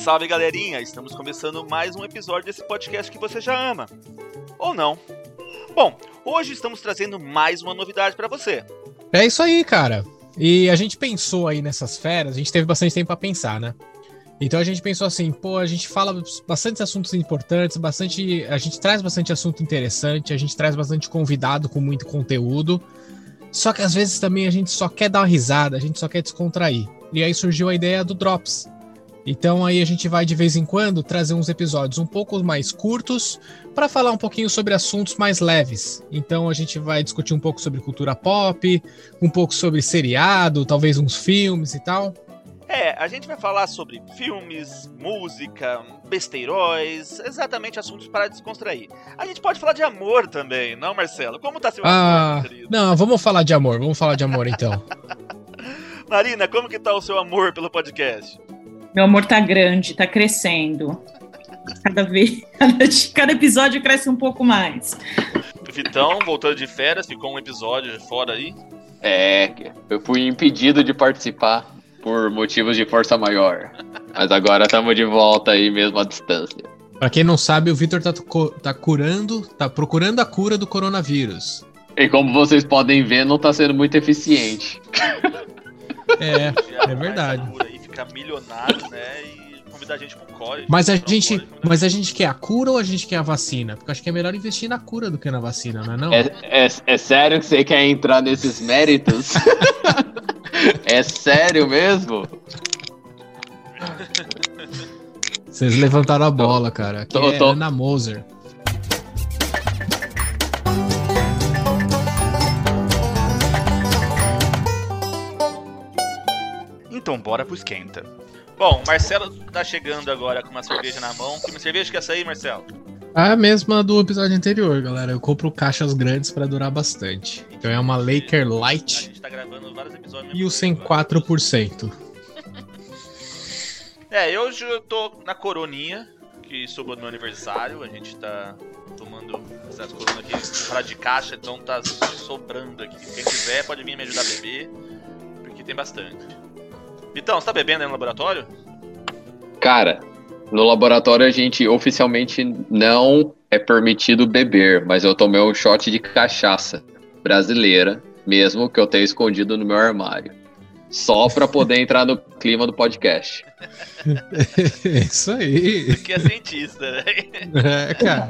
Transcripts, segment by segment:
Salve, galerinha! Estamos começando mais um episódio desse podcast que você já ama. Ou não. Bom, hoje estamos trazendo mais uma novidade para você. É isso aí, cara. E a gente pensou aí nessas férias, a gente teve bastante tempo para pensar, né? Então a gente pensou assim, pô, a gente fala bastante assuntos importantes, bastante, a gente traz bastante assunto interessante, a gente traz bastante convidado com muito conteúdo. Só que às vezes também a gente só quer dar uma risada, a gente só quer descontrair. E aí surgiu a ideia do Drops, então aí a gente vai de vez em quando trazer uns episódios um pouco mais curtos para falar um pouquinho sobre assuntos mais leves. Então a gente vai discutir um pouco sobre cultura pop, um pouco sobre seriado, talvez uns filmes e tal. É, a gente vai falar sobre filmes, música, besteiróis, exatamente assuntos para descontrair. A gente pode falar de amor também, não, Marcelo? Como tá seu ah, amor, querido? Não, vamos falar de amor, vamos falar de amor então. Marina, como que tá o seu amor pelo podcast? Meu amor tá grande, tá crescendo. Cada vez, cada, cada episódio cresce um pouco mais. Vitão, voltando de férias, ficou um episódio fora aí? É, eu fui impedido de participar por motivos de força maior. Mas agora estamos de volta aí mesmo à distância. Pra quem não sabe, o Vitor tá, tá curando, tá procurando a cura do coronavírus. E como vocês podem ver, não tá sendo muito eficiente. É, é verdade ficar milionário, né? E convidar a gente pro core. Mas a gente, core, mas a gente quer a cura ou a gente quer a vacina? Porque acho que é melhor investir na cura do que na vacina, não é não? É, é, é sério que você quer entrar nesses méritos? é sério mesmo? Vocês levantaram a bola, cara. Aqui tô, é tô... Ana Moser. Então bora pro esquenta. Bom, Marcelo tá chegando agora com uma cerveja na mão. Que cerveja que é essa aí, Marcelo? A mesma do episódio anterior, galera. Eu compro caixas grandes para durar bastante. Então é uma Laker Light. A gente tá gravando vários episódios. E o 104%. é, hoje eu tô na coroninha, que sobrou no meu aniversário. A gente tá tomando essas coronas aqui, comprar de caixa, então tá sobrando aqui. Quem quiser pode vir me ajudar a beber, porque tem bastante. Vitão, você tá bebendo aí no laboratório? Cara, no laboratório a gente oficialmente não é permitido beber, mas eu tomei um shot de cachaça brasileira, mesmo que eu tenha escondido no meu armário. Só pra poder entrar no clima do podcast. Isso aí. Aqui é cientista, né? É, cara.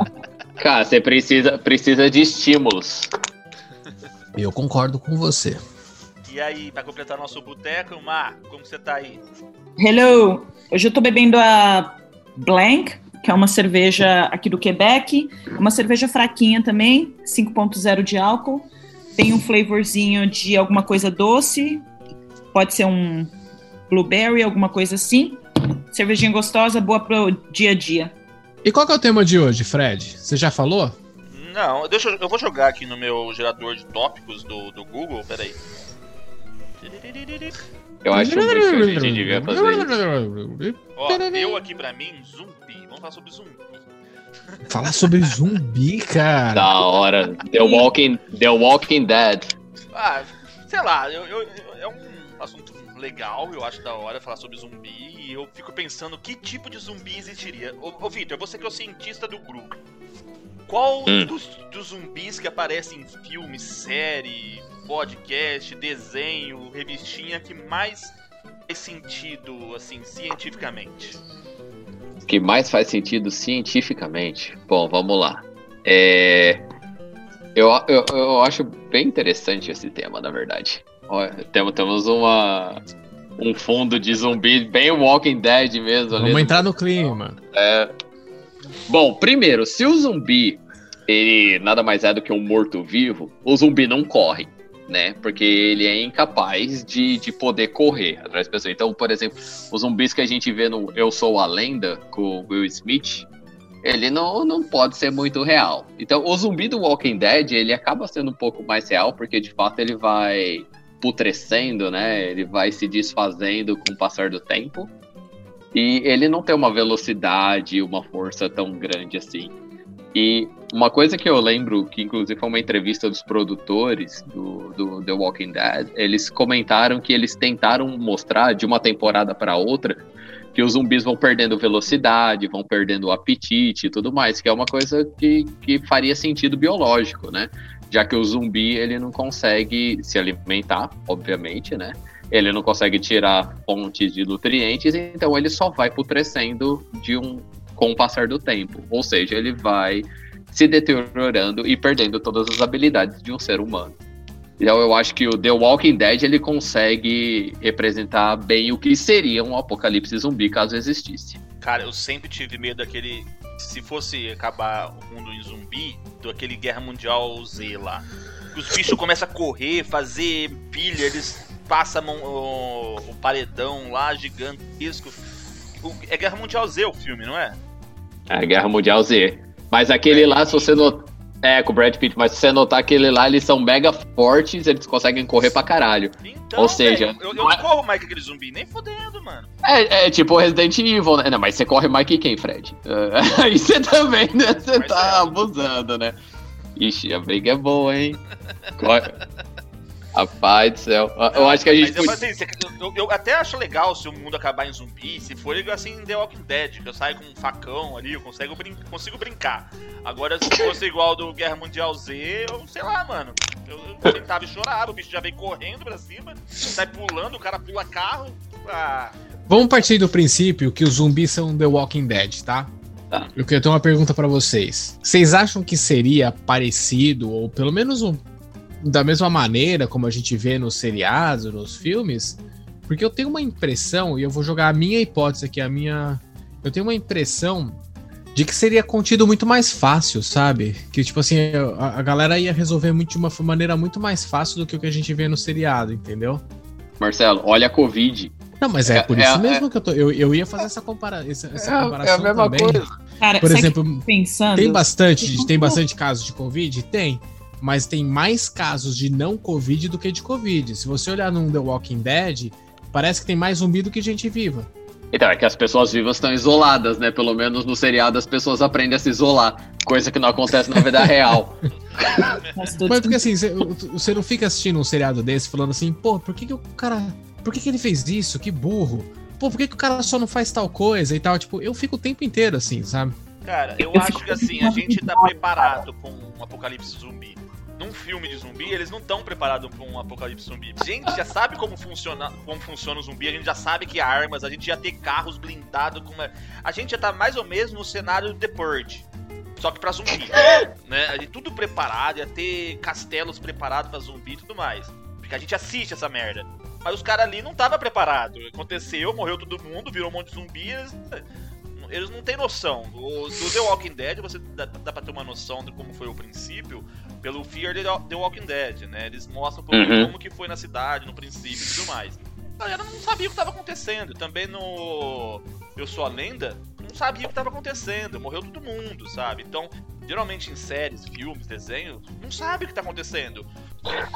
Cara, você precisa, precisa de estímulos. Eu concordo com você. E aí, para completar nosso boteco, Mar, como você tá aí? Hello! Hoje eu tô bebendo a Blank, que é uma cerveja aqui do Quebec. Uma cerveja fraquinha também, 5.0 de álcool. Tem um flavorzinho de alguma coisa doce. Pode ser um blueberry, alguma coisa assim. Cervejinha gostosa, boa pro dia a dia. E qual é o tema de hoje, Fred? Você já falou? Não, deixa eu, eu vou jogar aqui no meu gerador de tópicos do, do Google, peraí. Eu acho muito que a gente devia fazer isso. Ó, deu aqui pra mim zumbi. Vamos falar sobre zumbi. Falar sobre zumbi, cara. Da hora. The Walking, The Walking Dead. Ah, sei lá, eu, eu, é um assunto legal, eu acho da hora falar sobre zumbi. E eu fico pensando que tipo de zumbi existiria. Ô, ô Vitor, você que é o cientista do grupo. Qual hum. dos, dos zumbis que aparecem em filme, série, podcast, desenho, revistinha que mais faz sentido, assim, cientificamente? Que mais faz sentido cientificamente? Bom, vamos lá. É... Eu, eu, eu acho bem interessante esse tema, na verdade. Temos, temos uma, um fundo de zumbi bem Walking Dead mesmo. ali Vamos no- entrar no clima. É. Bom, primeiro, se o zumbi ele nada mais é do que um morto-vivo, o zumbi não corre, né? Porque ele é incapaz de, de poder correr atrás da pessoa. Então, por exemplo, os zumbis que a gente vê no Eu Sou a Lenda com Will Smith, ele não, não pode ser muito real. Então, o zumbi do Walking Dead, ele acaba sendo um pouco mais real, porque de fato ele vai putrescendo, né? Ele vai se desfazendo com o passar do tempo. E ele não tem uma velocidade, uma força tão grande assim. E uma coisa que eu lembro, que inclusive foi uma entrevista dos produtores do, do The Walking Dead, eles comentaram que eles tentaram mostrar de uma temporada para outra que os zumbis vão perdendo velocidade, vão perdendo o apetite e tudo mais, que é uma coisa que, que faria sentido biológico, né? Já que o zumbi ele não consegue se alimentar, obviamente, né? Ele não consegue tirar fontes de nutrientes, então ele só vai putrescendo de um com o passar do tempo. Ou seja, ele vai se deteriorando e perdendo todas as habilidades de um ser humano. Então eu acho que o The Walking Dead ele consegue representar bem o que seria um apocalipse zumbi caso existisse. Cara, eu sempre tive medo daquele. Se fosse acabar o mundo em zumbi, daquele Guerra Mundial Z lá. Os bichos começam a correr, fazer pilha, eles passam o, o paredão lá gigantesco. O- é Guerra Mundial Z o filme, não é? É a Guerra Mundial Z. Mas aquele lá, se você notar. É, com o Brad Pitt, mas se você notar aquele lá, eles são mega fortes, eles conseguem correr pra caralho. Então, Ou seja, velho, eu, eu não é- corro mais que aquele zumbi, nem fodendo, mano. É, é tipo Resident Evil, né? Não, mas você corre mais que quem, Fred? Aí você também, né? Você Mas tá é. abusando, né? Ixi, a briga é boa, hein? Corre. Rapaz do céu. Eu acho que a gente Mas eu, podia- assim, eu- eu até acho legal se o mundo acabar em zumbi, se for igual assim em The Walking Dead, que eu saio com um facão ali, eu consigo, brin consigo brincar. Agora, se fosse igual do Guerra Mundial Z, eu sei lá, mano. Eu, eu tentava e chorava, o bicho já vem correndo pra cima, sai pulando, o cara pula carro. Ah, Vamos partir do princípio que os zumbis são The Walking Dead, tá? Tá. Eu quero ter uma pergunta pra vocês. Vocês acham que seria parecido, ou pelo menos um- da mesma maneira como a gente vê nos seriados, nos filmes? Porque eu tenho uma impressão, e eu vou jogar a minha hipótese aqui, a minha. Eu tenho uma impressão de que seria contido muito mais fácil, sabe? Que, tipo assim, a, a galera ia resolver muito, de uma maneira muito mais fácil do que o que a gente vê no seriado, entendeu? Marcelo, olha a Covid. Não, mas é, É- por é- isso é- mesmo que eu tô. Eu, eu ia fazer essa, compara essa, essa comparação também. Cara, Por sabe o que exemplo, eu tô pensando? tem bastante, tem bastante casos de Covid? Tem. Mas tem mais casos de não Covid do que de Covid. Se você olhar num The Walking Dead, parece que tem mais zumbi do que gente viva. Então, é que as pessoas vivas estão isoladas, né? Pelo menos no seriado as pessoas aprendem a se isolar. Coisa que não acontece na vida real. Mas porque assim, você- não fica assistindo um seriado desse falando assim, pô, por que, que o cara. Por que, que ele fez isso? Que burro. Pô, por que, que o cara só não faz tal coisa e tal? Tipo, eu fico o tempo inteiro assim, sabe? cara, eu, Eu acho que assim, a gente tá preparado com um apocalipse zumbi. Num filme de zumbi, eles não estão preparados pra um apocalipse zumbi. A gente já sabe como funciona, como funciona o zumbi, a gente já sabe que há armas, a gente já tem carros blindados com uma... A gente já tá mais ou menos no cenário do The Purge. Só que pra zumbi, né? A gente tudo preparado, ia ter castelos preparados pra zumbi e tudo mais. Porque a gente assiste essa merda. Mas os caras ali não tava preparado. Aconteceu, morreu todo mundo, virou um monte de zumbi. Eles, eles não têm noção. O, do The Walking Dead, você dá, dá pra ter uma noção de como foi o princípio pelo Fear the, Walking Dead, né? Eles mostram um pouco Uhum. como que foi na cidade, no princípio e tudo mais. A galera não sabia o que estava acontecendo. Também no Eu Sou a Lenda, não sabia o que estava acontecendo. Morreu todo mundo, sabe? Então, geralmente em séries, filmes, desenhos, não sabe o que tá acontecendo.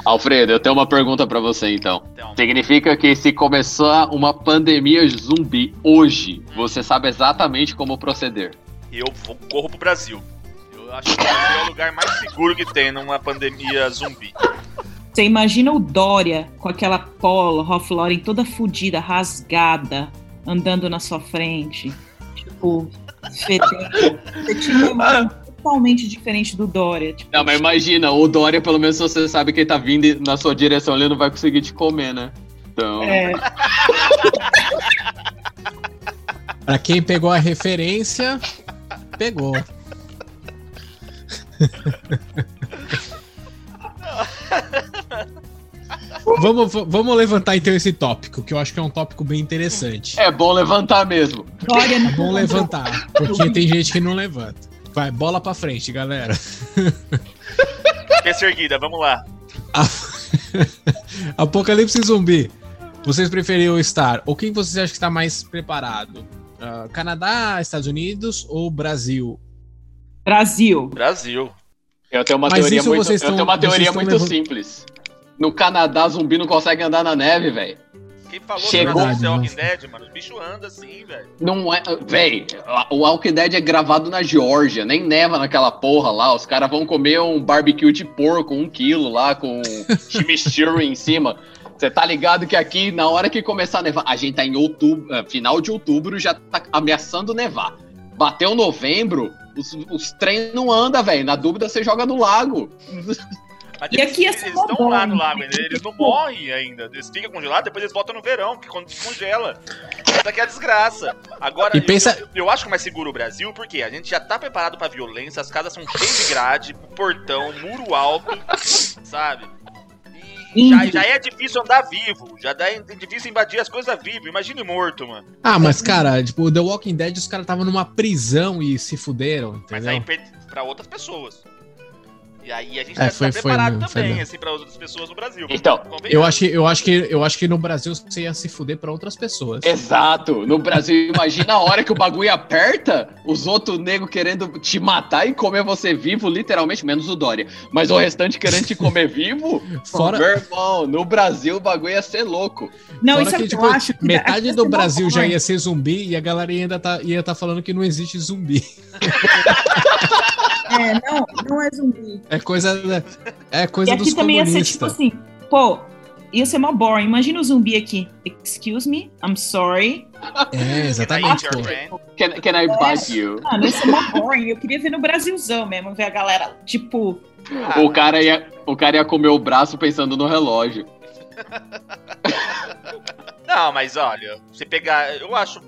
Alfredo, eu tenho uma pergunta pra você então. Então, Significa que se começar uma pandemia zumbi hoje, você sabe exatamente como proceder. eu corro pro Brasil. Eu acho que é o lugar mais seguro que tem numa pandemia zumbi. Você imagina o Dória com aquela polo Ralph Lauren toda fodida, rasgada, andando na sua frente. Tipo, fedendo. Você tinha imagem totalmente diferente do Dória. Tipo, Não, mas imagina, o Dória, pelo menos você sabe que ele tá vindo na sua direção, ele não vai conseguir te comer, né? Então. é, Pra quem pegou a referência, pegou. vamos, vamos levantar então esse tópico, que eu acho que é um tópico bem interessante. É bom levantar mesmo. É bom levantar, porque tem gente que não levanta. Vai, bola pra frente, galera. Cabeça erguida, vamos lá. Apocalipse zumbi. Vocês preferiam estar? Ou quem vocês acham que está mais preparado? Ah, Canadá, Estados Unidos ou Brasil? Brasil. Brasil. Eu tenho uma Mas teoria muito, eu tenho uma teoria muito levando- simples. No Canadá, zumbi não consegue andar na neve, velho. Quem falou Chegou. que Walking Dead, mano? Os bichos andam assim, velho. Não é. Véi, o Walking Dead é gravado na Geórgia, nem neva naquela porra lá. Os caras vão comer um barbecue de porco, um quilo lá, com chimichurri em cima. Você tá ligado que aqui, na hora que começar a nevar, a gente tá em outubro, eh, final de outubro, já tá ameaçando nevar. Bateu novembro, os, os trem não andam, velho. Na dúvida, você joga no lago. E aqui é eles estão bom, lá no né? lago ainda, eles não morrem ainda. Eles ficam congelados, depois eles voltam no verão, que quando descongela. Isso aqui é a desgraça. Agora, E eu- pensa- eu, eu acho que mais seguro o Brasil, porque a gente já tá preparado pra violência, as casas são cheias de grade, portão, muro alto, sabe? Já, já é difícil andar vivo, já é difícil invadir as coisas vivo. Imagine morto, mano. Ah, mas cara, tipo, The Walking Dead, os caras estavam numa prisão e se fuderam, Mas aí entendeu? pra outras pessoas. E aí a gente É, foi- tá foi preparado foi também, mesmo. assim, pra outras pessoas no Brasil. Então. Eu acho, que- eu, acho que, eu acho que no Brasil você ia se fuder pra outras pessoas. Exato. No Brasil, imagina a hora que o bagulho aperta, os outros negros querendo te matar e comer você vivo, literalmente, menos o Dória. Mas o restante querendo te comer vivo? Fora- Meu irmão, no Brasil o bagulho ia ser louco. Não, Fora isso é o que, que tipo, eu acho. que metade do Brasil já ia ser zumbi e a galera ainda tá, ia estar falando que não existe zumbi. É, não, não é zumbi. É coisa, da- é coisa E dos aqui também ia ser tipo assim, pô, ia ser mó boring. Imagina o zumbi aqui. Excuse me, I'm sorry. É, exatamente, Can I? Can, can I bite you? Mano, ia ser mó boring. Eu queria ver no Brasilzão mesmo, ver a galera, tipo, Ah, O cara, ia, o cara ia comer o braço pensando no relógio. Não, mas olha, você pegar. Eu acho,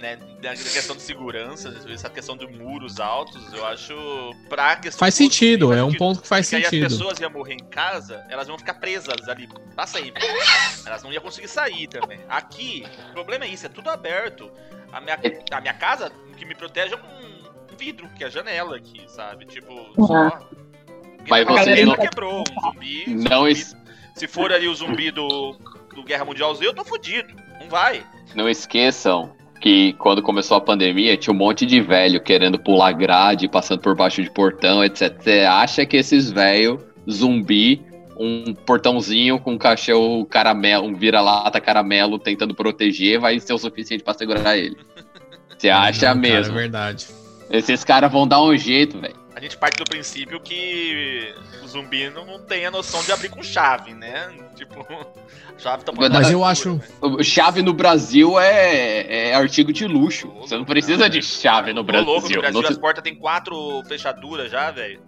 né, da questão de segurança, essa questão de muros altos, eu acho. Pra questão Faz sentido, é um sentido. ponto que faz Porque aí as sentido. pessoas iam morrer em casa, elas vão ficar presas ali pra sair. Elas não iam conseguir sair também. Aqui, o problema é isso, é tudo aberto. A minha, a minha casa, o que me protege é um vidro, que é a janela aqui, sabe? Tipo, só. Mas você não- quebrou um zumbi. Não, zumbi- es- Se for ali o zumbi do, do Guerra Mundial Z, eu tô fudido. Não vai. não esqueçam que quando começou a pandemia tinha um monte de velho querendo pular grade, passando por baixo de portão, etc. Você acha que esses velho zumbi, um portãozinho com um cachorro caramelo, um vira-lata caramelo tentando proteger, vai ser o suficiente pra segurar ele? Você acha Não, cara, mesmo? é verdade. Esses caras vão dar um jeito, velho. A gente parte do princípio que o zumbi não, tem a noção de abrir com chave, né? Tipo, chave tá Mas eu acho- O- Chave no Brasil é, é artigo de luxo. Você não precisa de chave no Ô, louco, no Brasil. Brasil as portas tem quatro fechaduras já, velho.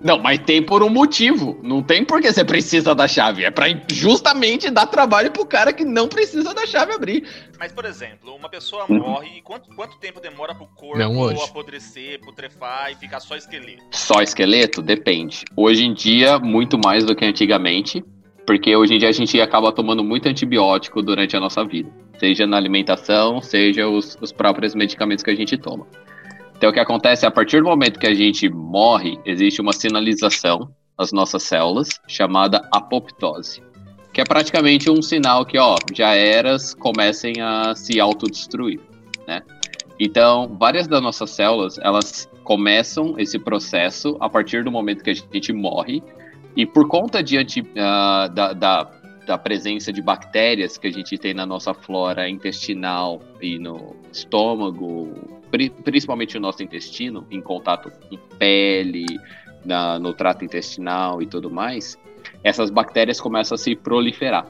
Não, mas tem por um motivo. Não tem porque você precisa da chave. É pra justamente dar trabalho pro cara que não precisa da chave abrir. Mas, por exemplo, uma pessoa Uhum. morre e quanto, quanto tempo demora pro corpo Não hoje. apodrecer, putrefar e ficar só esqueleto? Só esqueleto? Depende. Hoje em dia, muito mais do que antigamente. Porque hoje em dia a gente acaba tomando muito antibiótico durante a nossa vida. Seja na alimentação, seja os, os próprios medicamentos que a gente toma. Então o que acontece é a partir do momento que a gente morre, existe uma sinalização nas nossas células chamada apoptose. Que é praticamente um sinal que, ó, já eras, comecem a se autodestruir, né? Então, várias das nossas células, elas começam esse processo a partir do momento que a gente morre e por conta de ah, da, da, da presença de bactérias que a gente tem na nossa flora intestinal e no estômago, principalmente o nosso intestino, em contato com pele, na, no trato intestinal e tudo mais, essas bactérias começam a se proliferar.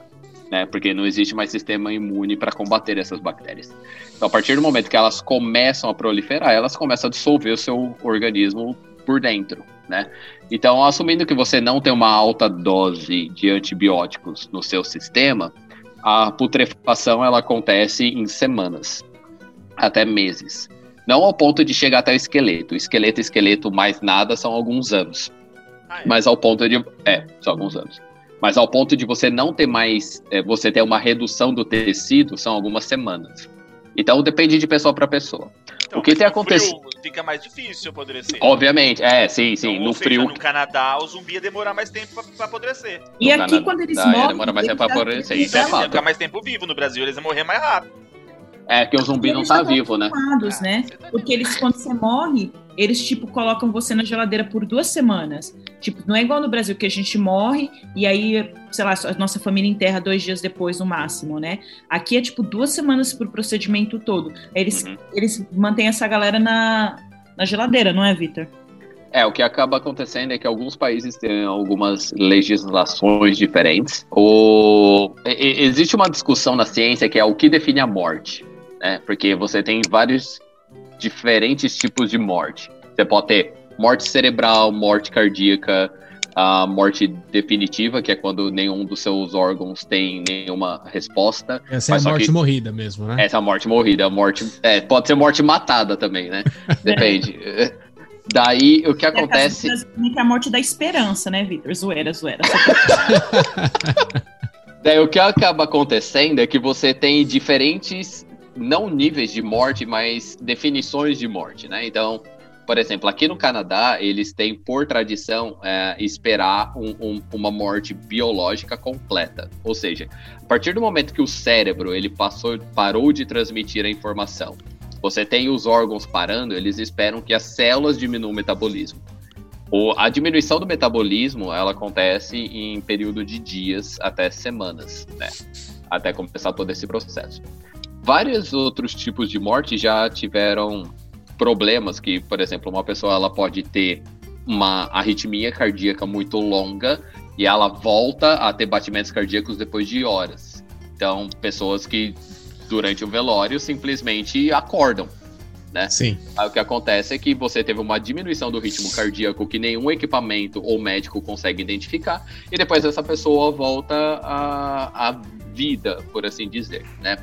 Né, porque não existe mais sistema imune para combater essas bactérias. Então, a partir do momento que elas começam a proliferar, elas começam a dissolver o seu organismo por dentro, né? Então, assumindo que você não tem uma alta dose de antibióticos no seu sistema, a putrefação ela acontece em semanas, até meses. Não ao ponto de chegar até o esqueleto. O esqueleto, esqueleto, mais nada, são alguns anos. Ah, é. Mas ao ponto de. É, só alguns anos. Mas ao ponto de você não ter mais, é, você ter uma redução do tecido, são algumas semanas. Então depende de pessoa para pessoa. Então, o que tem no acontecido? frio Fica mais difícil apodrecer. Obviamente, é, sim, sim. Então, no ou seja, frio. no Canadá, o zumbi ia demorar mais tempo pra, pra apodrecer. E No aqui, Canadá, quando eles morrem. demorar mais eles tempo pra apodrecer, isso é fato. Ficar mais tempo vivo no Brasil, eles iam morrer mais rápido. É que o zumbi não tá vivo, né? né? Tá Porque eles, quando você morre, eles, tipo, colocam você na geladeira por duas semanas. Tipo, não é igual no Brasil que a gente morre e aí, sei lá, a nossa família enterra dois dias depois, no máximo, né? Aqui é, tipo, duas semanas pro procedimento todo. Aí Eles, Uhum. eles mantêm essa galera na, na geladeira, não é, Vitor? É, o que acaba acontecendo é que alguns países têm algumas legislações diferentes. O... e- Existe uma discussão na ciência que é o que define a morte, né? Porque você tem vários diferentes tipos de morte. Você pode ter morte cerebral, morte cardíaca, a morte definitiva, que é quando nenhum dos seus órgãos tem nenhuma resposta. Essa é a morte que- morrida mesmo, né? Essa morte morrida, a morte. É, pode ser morte matada também, né? Depende. Daí o que acontece. É a, que é a morte da esperança, né, Vitor? Zoeira, zoeira. Daí o que acaba acontecendo é que você tem diferentes, não níveis de morte, mas definições de morte, né? Então, por exemplo, aqui no Canadá, eles têm, por tradição, é, esperar um- um- uma morte biológica completa. Ou seja, a partir do momento que o cérebro ele passou, parou de transmitir a informação, você tem os órgãos parando, eles esperam que as células diminuam o metabolismo. O- a diminuição do metabolismo ela acontece em período de dias até semanas, né? Até começar todo esse processo. Vários outros tipos de morte já tiveram problemas que, por exemplo, uma pessoa ela pode ter uma arritmia cardíaca muito longa e ela volta a ter batimentos cardíacos depois de horas. Então, pessoas que durante o velório simplesmente acordam. Sim. Aí o que acontece é que você teve uma diminuição do ritmo cardíaco que nenhum equipamento ou médico consegue identificar, e depois essa pessoa volta à, à vida, por assim dizer, né?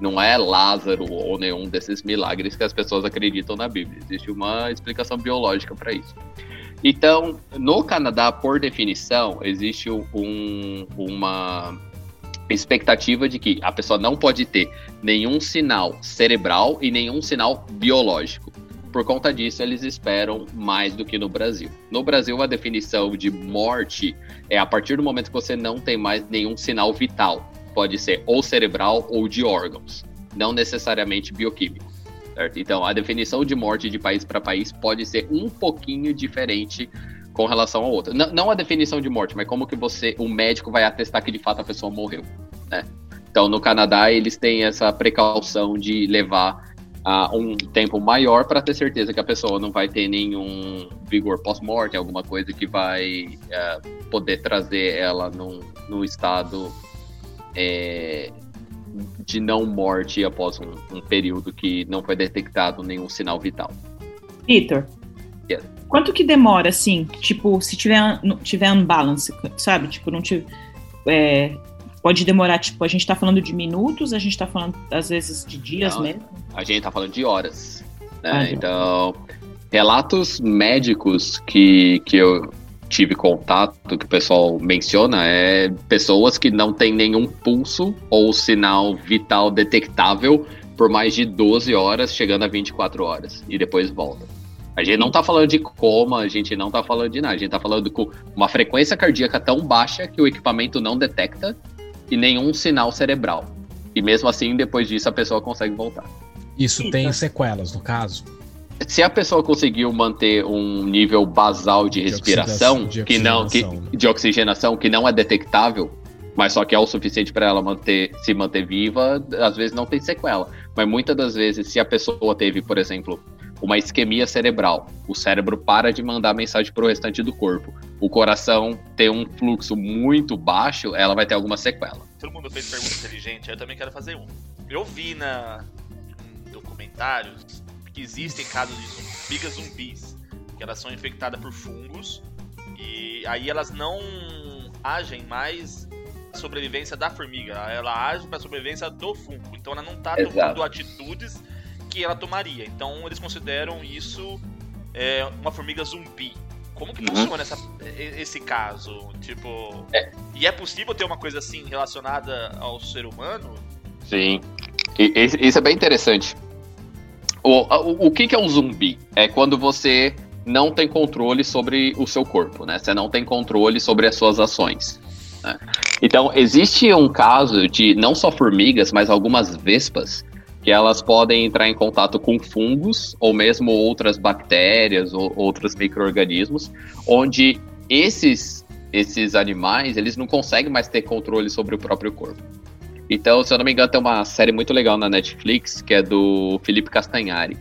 Não é Lázaro ou nenhum desses milagres que as pessoas acreditam na Bíblia. Existe uma explicação biológica para isso. Então, no Canadá, por definição, existe um, uma expectativa de que a pessoa não pode ter nenhum sinal cerebral e nenhum sinal biológico. Por conta disso, eles esperam mais do que no Brasil. No Brasil, a definição de morte é a partir do momento que você não tem mais nenhum sinal vital. Pode ser ou cerebral ou de órgãos, não necessariamente bioquímico. Certo? Então, a definição de morte de país para país pode ser um pouquinho diferente com relação a outra. Não, não a definição de morte, mas como que você, o médico vai atestar que de fato a pessoa morreu, né? Então, no Canadá, eles têm essa precaução de levar uh, um tempo maior para ter certeza que a pessoa não vai ter nenhum vigor pós-morte, alguma coisa que vai uh, poder trazer ela num, num estado é, de não morte após um, um período que não foi detectado nenhum sinal vital. Vitor, Yes. quanto que demora, assim, tipo, se tiver, tiver unbalance, sabe? Tipo, não tiver. é, pode demorar, tipo, a gente tá falando de minutos, a gente tá falando, às vezes, de dias Não, mesmo. A gente tá falando de horas. Né? Ah, então, relatos médicos que, que eu tive contato, que o pessoal menciona, é pessoas que não têm nenhum pulso ou sinal vital detectável por mais de 12 horas, chegando a 24 horas, e depois volta. A gente não tá falando de coma, a gente não tá falando de nada, a gente tá falando com uma frequência cardíaca tão baixa que o equipamento não detecta e nenhum sinal cerebral. E mesmo assim, depois disso, a pessoa consegue voltar. Isso tem sequelas, no caso. Se a pessoa conseguiu manter um nível basal de respiração, de que não, que, oxigenação, de oxigenação, que não é detectável, mas só que é o suficiente para ela manter, se manter viva, às vezes não tem sequela. Mas muitas das vezes, se a pessoa teve, por exemplo, uma isquemia cerebral, o cérebro para de mandar mensagem para o restante do corpo, o coração tem um fluxo muito baixo, ela vai ter alguma sequela. Todo mundo fez pergunta inteligente, eu também quero fazer um. Eu vi na em documentários que existem casos de formigas zumbis, que elas são infectadas por fungos e aí elas não agem mais a sobrevivência da formiga, ela age para sobrevivência do fungo. Então ela não tá Exato. tomando atitudes que ela tomaria. Então eles consideram isso é, uma formiga zumbi. Como que Uhum. funciona essa- esse caso? Tipo. É. E é possível ter uma coisa assim relacionada ao ser humano? Sim. E, isso é bem interessante. O, o, o que, que é um zumbi? É quando você não tem controle sobre o seu corpo, né? Você não tem controle sobre as suas ações. né? Então, existe um caso de não só formigas, mas algumas vespas que elas podem entrar em contato com fungos ou mesmo outras bactérias ou outros micro-organismos, onde esses, esses animais eles não conseguem mais ter controle sobre o próprio corpo. Então, se eu não me engano, tem uma série muito legal na Netflix que é do Felipe Castanhari.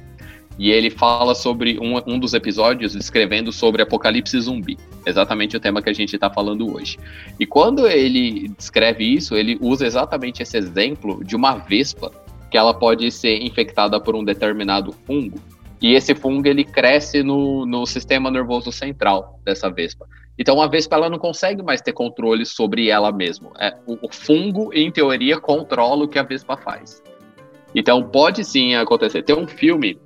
E ele fala sobre um, um dos episódios descrevendo sobre apocalipse zumbi. Exatamente o tema que a gente está falando hoje. E quando ele descreve isso, ele usa exatamente esse exemplo de uma vespa que ela pode ser infectada por um determinado fungo. E esse fungo ele cresce no, no sistema nervoso central dessa vespa. Então a vespa ela não consegue mais ter controle sobre ela mesma. É, o, o fungo, em teoria, controla o que a vespa faz. Então pode sim acontecer. Tem um filme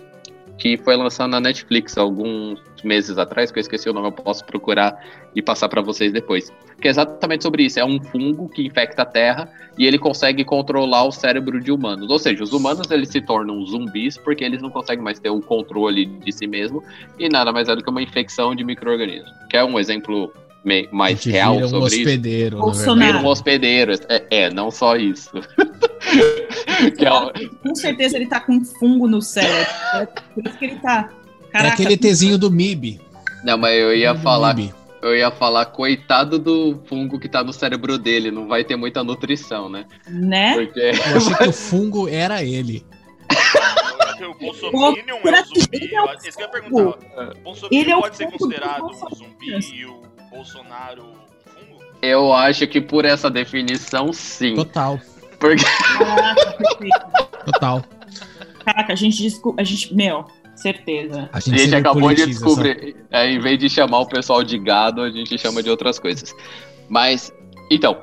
que foi lançado na Netflix alguns meses atrás, que eu esqueci o nome, eu posso procurar e passar para vocês depois. Que é exatamente sobre isso. É um fungo que infecta a Terra e ele consegue controlar o cérebro de humanos. Ou seja, os humanos eles se tornam zumbis porque eles não conseguem mais ter o controle de si mesmo e nada mais é do que uma infecção de micro-organismos. Quer um exemplo mais gente real vira um sobre isso? hospedeiro, verdade. Vira um hospedeiro. É, é, não só isso. que é Com certeza ele tá com fungo no cérebro. É por isso que ele tá. É Caraca, aquele Tzinho do MIB. Não, mas eu ia falar MIB. Eu ia falar, coitado do fungo que tá no cérebro dele, não vai ter muita nutrição, né? né? Porque Eu achei que o fungo era ele. O Bolsominion é um zumbi. Ele é um Isso que eu ia perguntar. O Bolsominion Ele é o pode ser fungo considerado do um zumbi Bolsonaro. e o Bolsonaro um fungo? eu acho que por essa definição, sim. Total, Porque Caraca, total. Caraca, a gente desculpa. A gente, meu, certeza. A a gente, gente sempre acabou de descobrir, é, em vez de chamar o pessoal de gado, a gente chama de outras coisas. Mas, então,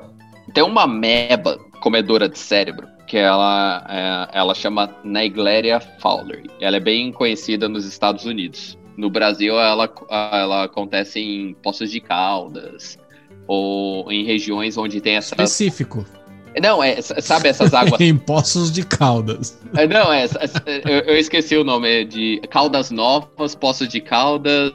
tem uma meba comedora de cérebro, que ela, é, ela chama Naegleria fowleri. Ela é bem conhecida nos Estados Unidos. No Brasil, ela, ela acontece em Poços de Caldas, ou em regiões onde tem essa. Específico. Não, é, sabe essas águas em Poços de Caldas. É, Não, é, é, eu, eu esqueci o nome, é de Caldas Novas, Poços de Caldas,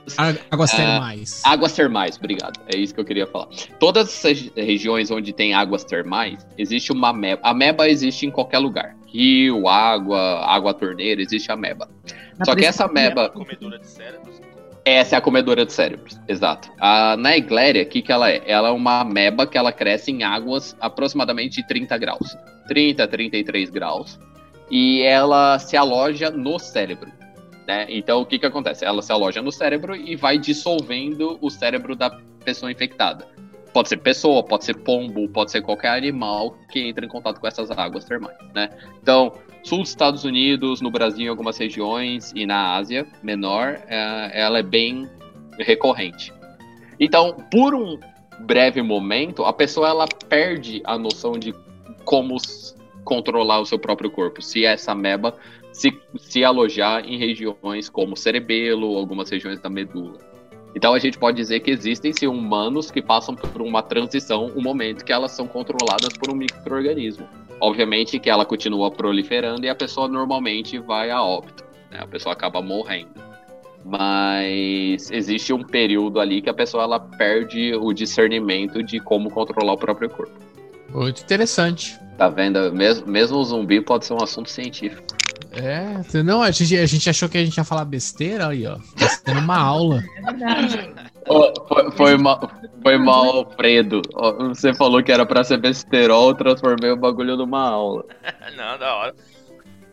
Águas Ah, termais. águas termais, obrigado. É isso que eu queria falar. Todas essas regiões onde tem águas termais, existe uma meba. A meba existe em qualquer lugar. Rio, água, água torneira, existe a meba. Na Só que essa prefeitura. meba, Comedora de cérebros. Essa é a comedora de cérebros, exato. A Naegleria, o que, que ela é? Ela é uma ameba que ela cresce em águas aproximadamente de 30 graus. 30, 33 graus. E ela se aloja no cérebro. Né? Então, o que, que acontece? Ela se aloja no cérebro e vai dissolvendo o cérebro da pessoa infectada. Pode ser pessoa, pode ser pombo, pode ser qualquer animal que entra em contato com essas águas termais, né? Então, sul dos Estados Unidos, no Brasil, em algumas regiões e na Ásia menor, é, ela é bem recorrente. Então, por um breve momento, a pessoa ela perde a noção de como controlar o seu próprio corpo. Se essa ameba se, se alojar em regiões como o cerebelo, algumas regiões da medula. Então a gente pode dizer que existem sim humanos que passam por uma transição, um momento que elas são controladas por um microorganismo. Obviamente que ela continua proliferando e a pessoa normalmente vai a óbito, né? a pessoa acaba morrendo. Mas existe um período ali que a pessoa ela perde o discernimento de como controlar o próprio corpo. Muito interessante. Tá vendo? Mesmo, mesmo o zumbi pode ser um assunto científico. É, não, a gente, a gente achou que a gente ia falar besteira aí, ó. Tá sendo uma aula. É verdade. Foi, foi, mal, foi mal, Alfredo. Ó, Você falou que era pra ser besterol, eu transformei o bagulho numa aula. Não, da hora.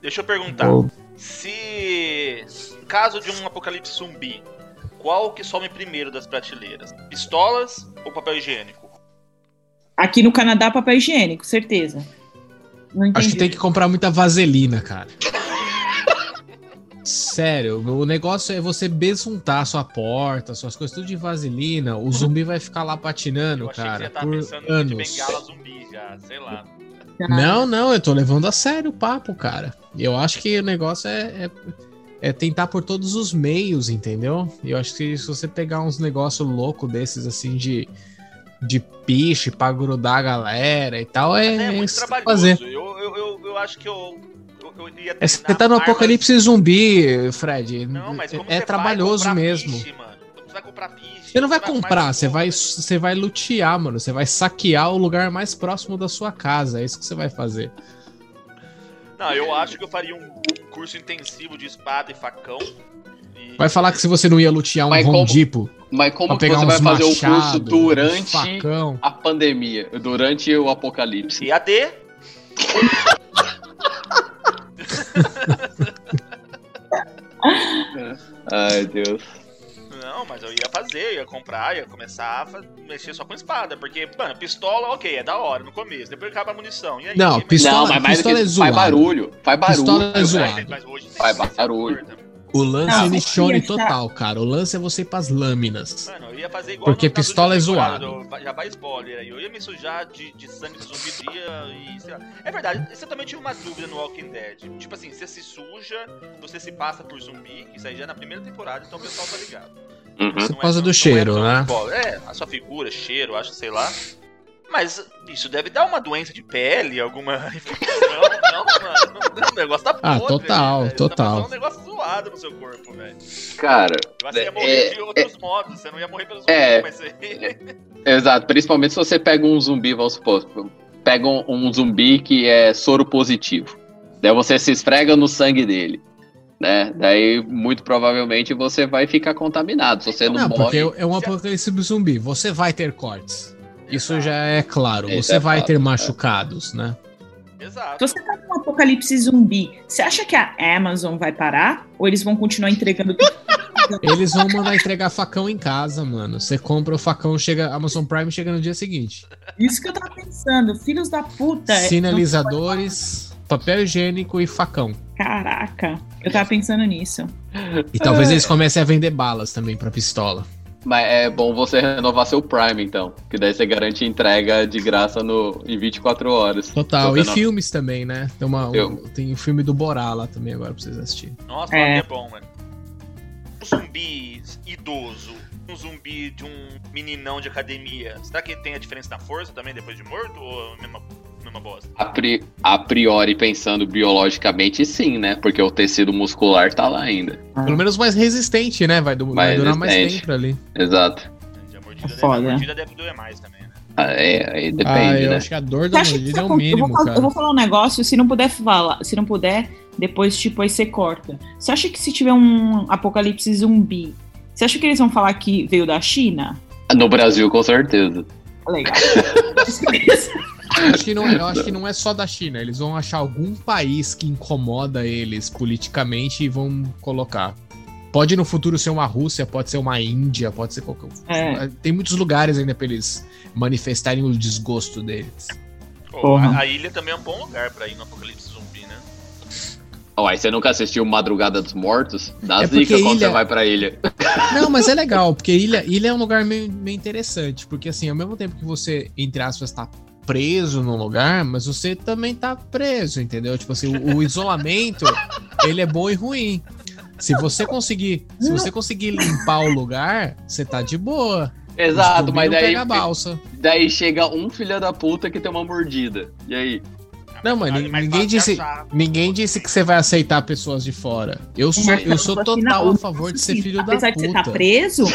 Deixa eu perguntar. Se. Em caso de um apocalipse zumbi, qual que some primeiro das prateleiras? Pistolas ou papel higiênico? Aqui no Canadá, papel higiênico, certeza. Acho que tem que comprar muita vaselina, cara. Sério, o negócio é você besuntar sua porta, suas coisas tudo de vaselina. O zumbi vai ficar lá patinando, Eu achei que você cara, estar por pensando de anos. bengala zumbi já, sei lá. Não, não, eu tô levando a sério o papo, cara. Eu acho que o negócio é, é, é tentar por todos os meios, entendeu? E eu acho que se você pegar uns negócios loucos desses, assim, de, de piche pra grudar a galera e tal, é, Mas é muito que trabalhoso. fazer. Eu, eu, eu, eu acho que eu, eu, eu ia É, você tá no armas- apocalipse zumbi, Fred. Não, mas como é você trabalhoso mesmo. piche, mano? Como Você vai comprar piche. Você não vai comprar, você vai, você vai lutear, mano. Você vai saquear o lugar mais próximo da sua casa. É isso que você vai fazer. Não, eu acho que eu faria um curso intensivo de espada e facão. e- Vai falar que se você não ia lutear um Mas como- Mas como pegar você vai uns fazer o machados, curso durante a pandemia? Durante o apocalipse? EAD? Ai, Deus. Não, mas eu ia fazer, ia comprar, ia começar a mexer só com espada. Porque, mano, pistola, ok, é da hora no começo. Depois acaba a munição. E aí? Não, pistola- não, mas mais do pistola que é zoado. faz barulho. Faz barulho. Pistola é Mas- zoado. Faz barulho. O lance Não, é achar- total, cara. O lance é você ir pras lâminas. Mano, eu ia fazer igual Porque pistola de é zoado. do- Já vai spoiler aí. Eu ia me sujar de, de sangue do zumbi dia e sei lá. É verdade, você também tive uma dúvida no Walking Dead. Tipo assim, você se suja, você se passa por zumbi. Isso aí já é na primeira temporada, então o pessoal tá ligado. Uhum. Por não causa não do cheiro, tão né? spoiler. É, a sua figura, cheiro, acho, sei lá. Mas isso deve dar uma doença de pele, alguma infecção. não, mano. não- O negócio tá Ah, podre, total, velho. total. Tá um negócio zoado no seu corpo, velho. Cara, você ia É, morrer é, de outros modos. Você não ia morrer pelo zumbi, É. mas você... exato. Principalmente se você pega um zumbi, vamos supor, pega um, um zumbi que é soro positivo. Daí você se esfrega no sangue dele. Né? Daí, muito provavelmente, você vai ficar contaminado. Se você não, Não, porque morre. é um apocalipse zumbi. Você vai ter cortes. Isso já é claro. Isso Você é vai fato, ter é. machucados, né? Exato. Se você tá num apocalipse zumbi, você acha que a Amazon vai parar? Ou eles vão continuar entregando tudo? Eles vão mandar entregar facão em casa, mano. Você compra o facão, chega Amazon Prime chega no dia seguinte. Isso que eu tava pensando. Filhos da puta. Sinalizadores, papel higiênico e facão. Caraca, eu tava pensando nisso. E talvez eles comecem a vender balas também pra pistola. Mas é bom você renovar seu Prime, então. Que daí você garante entrega de graça no, em 24 horas. Total. E não- filmes também, né? Tem, uma, um- Eu- tem o filme do Borá lá também agora pra vocês assistirem. Nossa, É. é. é bom, mano. Um zumbi idoso, um zumbi de um meninão de academia. Será que tem a diferença na força também depois de morto? Ou a mesma, mesma bosta? A, pri- a priori, pensando biologicamente, sim, né? Porque o tecido muscular tá lá ainda. Pelo menos mais resistente, né? Vai, du- vai Mais durar mais resistente. tempo ali. Exato. A mordida, deve, Foda. a mordida deve doer mais também, né? Ah, É, aí ah, depende, eu né? acho que a dor da mordida é o acon- eu, vou mínimo, falar, eu cara. vou falar um negócio, se não puder falar, se não puder, depois, tipo, aí você corta. Você acha que se tiver um apocalipse zumbi, você acha que eles vão falar que veio da China? No Brasil, com certeza. Legal. Eu acho, que não, eu acho que não é só da China. Eles vão achar algum país que incomoda eles politicamente e vão colocar. Pode no futuro ser uma Rússia, pode ser uma Índia, pode ser qualquer. É. Tem muitos lugares ainda pra eles manifestarem o desgosto deles. Pô, a, a ilha também é um bom lugar pra ir no apocalipse zumbi, né? Ó, aí você nunca assistiu Madrugada dos Mortos? Dá É zica quando ilha- você vai pra ilha. Não, mas é legal, porque ilha, ilha é um lugar meio, meio interessante, porque assim, ao mesmo tempo que você, entre aspas, tá preso num lugar, mas você também tá preso, entendeu? Tipo assim, o, o isolamento, ele é bom e ruim. Se você conseguir, se você conseguir limpar o lugar, você tá de boa. Exato, mas daí, pega a balsa. daí chega um filho da puta que tem uma mordida. E aí? Não, mais ninguém disse, ninguém disse que você vai aceitar pessoas de fora. Eu sou, Mas eu sou total a favor de ser filho da Apesar puta. de você estar preso,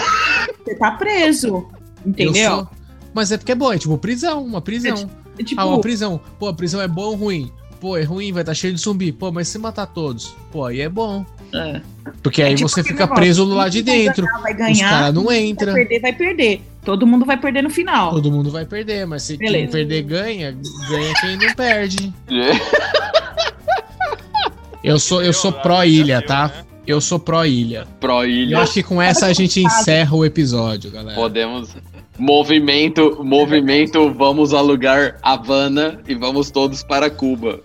você tá preso. Eu Entendeu? Mas é porque é bom, é tipo prisão, uma prisão. É tipo, Ah, uma prisão. Pô, a prisão é bom ou ruim? Pô, é ruim, vai estar cheio de zumbi. Pô, mas se matar todos? Pô, aí é bom. é. Porque aí É tipo você fica negócio, preso quem lado de vai dentro. ganhar, vai Os ganhar. caras não quem entram. Vai perder, vai perder. Todo mundo vai perder no final. Todo mundo vai perder, mas se quem Beleza. perder ganha, ganha quem não perde. Eu sou, eu sou pró-ilha, tá? né? Eu sou pró-ilha. Pro E ilha. eu acho que com essa a gente encerra o episódio, galera. Podemos. Movimento, movimento, vamos alugar Havana e vamos todos para Cuba.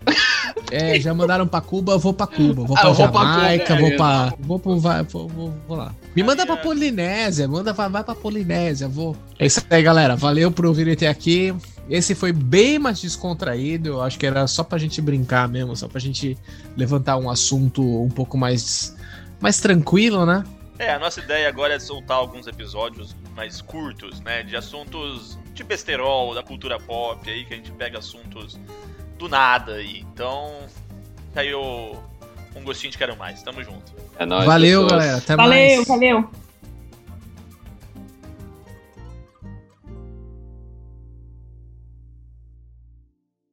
É, já mandaram pra Cuba, vou Cuba. Ah, pra eu vou pra Jamaica, Cuba, vou pra. Vou, pro, vai, vou, vou, vou lá. Me manda é. Polinésia, manda, vai, vai pra Polinésia, vou. É isso aí, galera. Valeu por ouvirem até aqui. Esse foi bem mais descontraído. Eu acho que era só pra gente brincar mesmo, só pra gente levantar um assunto um pouco mais mais tranquilo, né? É, a nossa ideia agora é soltar alguns episódios mais curtos, né? De assuntos de besterol, da cultura pop aí, que a gente pega assuntos do nada aí. Então, caiu um gostinho de quero mais. Tamo junto. É nóis, valeu, pessoas. galera. Até Valeu, mais. valeu.